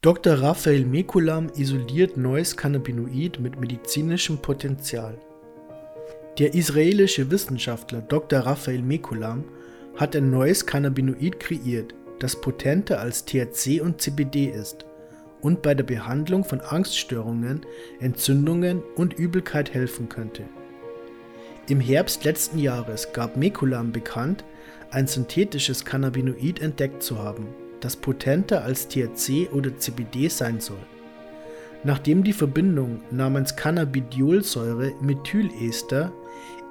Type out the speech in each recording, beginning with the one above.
Dr. Raphael Mekulam isoliert neues Cannabinoid mit medizinischem Potenzial. Der israelische Wissenschaftler Dr. Raphael Mekulam hat ein neues Cannabinoid kreiert, das potenter als THC und CBD ist und bei der Behandlung von Angststörungen, Entzündungen und Übelkeit helfen könnte. Im Herbst letzten Jahres gab Mekulam bekannt, ein synthetisches Cannabinoid entdeckt zu haben das potenter als THC oder CBD sein soll. Nachdem die Verbindung namens Cannabidiolsäure Methylester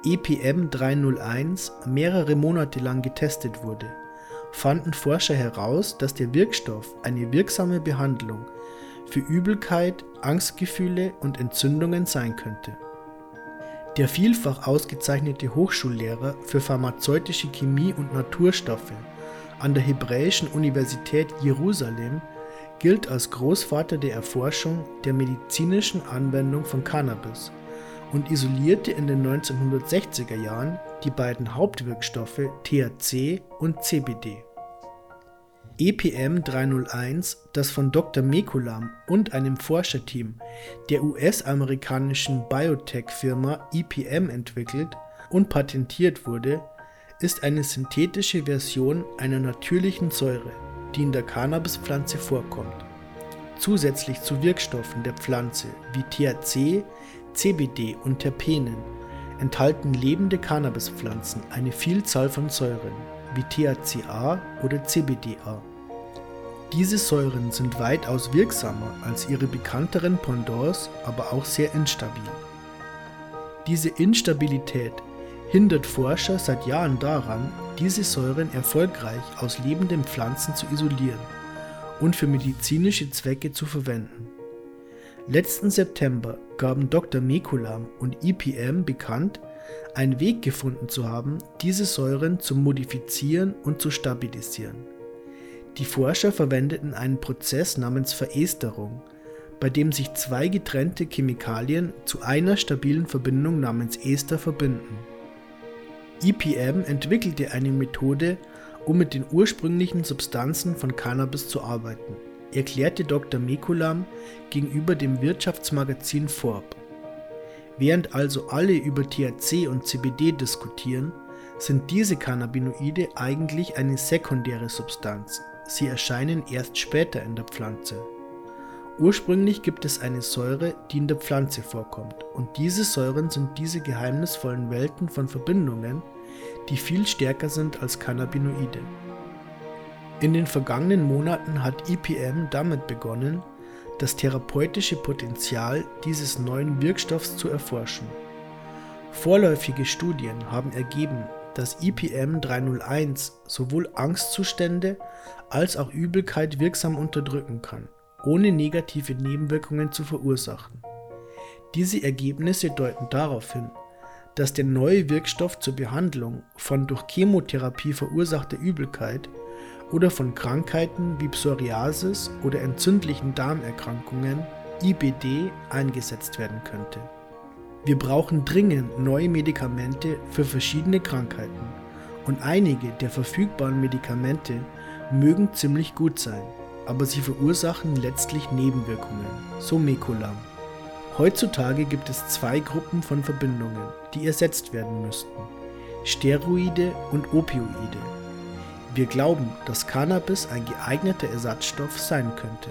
EPM 301 mehrere Monate lang getestet wurde, fanden Forscher heraus, dass der Wirkstoff eine wirksame Behandlung für Übelkeit, Angstgefühle und Entzündungen sein könnte. Der vielfach ausgezeichnete Hochschullehrer für pharmazeutische Chemie und Naturstoffe an der Hebräischen Universität Jerusalem gilt als Großvater der Erforschung der medizinischen Anwendung von Cannabis und isolierte in den 1960er Jahren die beiden Hauptwirkstoffe THC und CBD. EPM 301, das von Dr. Mekulam und einem Forscherteam der US-amerikanischen Biotech-Firma EPM entwickelt und patentiert wurde, ist eine synthetische Version einer natürlichen Säure, die in der Cannabispflanze vorkommt. Zusätzlich zu Wirkstoffen der Pflanze wie THC, CBD und Terpenen enthalten lebende Cannabispflanzen eine Vielzahl von Säuren wie THCA oder CBDA. Diese Säuren sind weitaus wirksamer als ihre bekannteren Pendants, aber auch sehr instabil. Diese Instabilität hindert Forscher seit Jahren daran, diese Säuren erfolgreich aus lebenden Pflanzen zu isolieren und für medizinische Zwecke zu verwenden. Letzten September gaben Dr. Mekulam und EPM bekannt, einen Weg gefunden zu haben, diese Säuren zu modifizieren und zu stabilisieren. Die Forscher verwendeten einen Prozess namens Veresterung, bei dem sich zwei getrennte Chemikalien zu einer stabilen Verbindung namens Ester verbinden. EPM entwickelte eine Methode, um mit den ursprünglichen Substanzen von Cannabis zu arbeiten, erklärte Dr. Mekulam gegenüber dem Wirtschaftsmagazin Forbes. Während also alle über THC und CBD diskutieren, sind diese Cannabinoide eigentlich eine sekundäre Substanz. Sie erscheinen erst später in der Pflanze. Ursprünglich gibt es eine Säure, die in der Pflanze vorkommt, und diese Säuren sind diese geheimnisvollen Welten von Verbindungen, die viel stärker sind als Cannabinoide. In den vergangenen Monaten hat EPM damit begonnen, das therapeutische Potenzial dieses neuen Wirkstoffs zu erforschen. Vorläufige Studien haben ergeben, dass EPM 301 sowohl Angstzustände als auch Übelkeit wirksam unterdrücken kann ohne negative Nebenwirkungen zu verursachen. Diese Ergebnisse deuten darauf hin, dass der neue Wirkstoff zur Behandlung von durch Chemotherapie verursachter Übelkeit oder von Krankheiten wie Psoriasis oder entzündlichen Darmerkrankungen IBD eingesetzt werden könnte. Wir brauchen dringend neue Medikamente für verschiedene Krankheiten und einige der verfügbaren Medikamente mögen ziemlich gut sein aber sie verursachen letztlich Nebenwirkungen, so Mekulam. Heutzutage gibt es zwei Gruppen von Verbindungen, die ersetzt werden müssten: Steroide und Opioide. Wir glauben, dass Cannabis ein geeigneter Ersatzstoff sein könnte.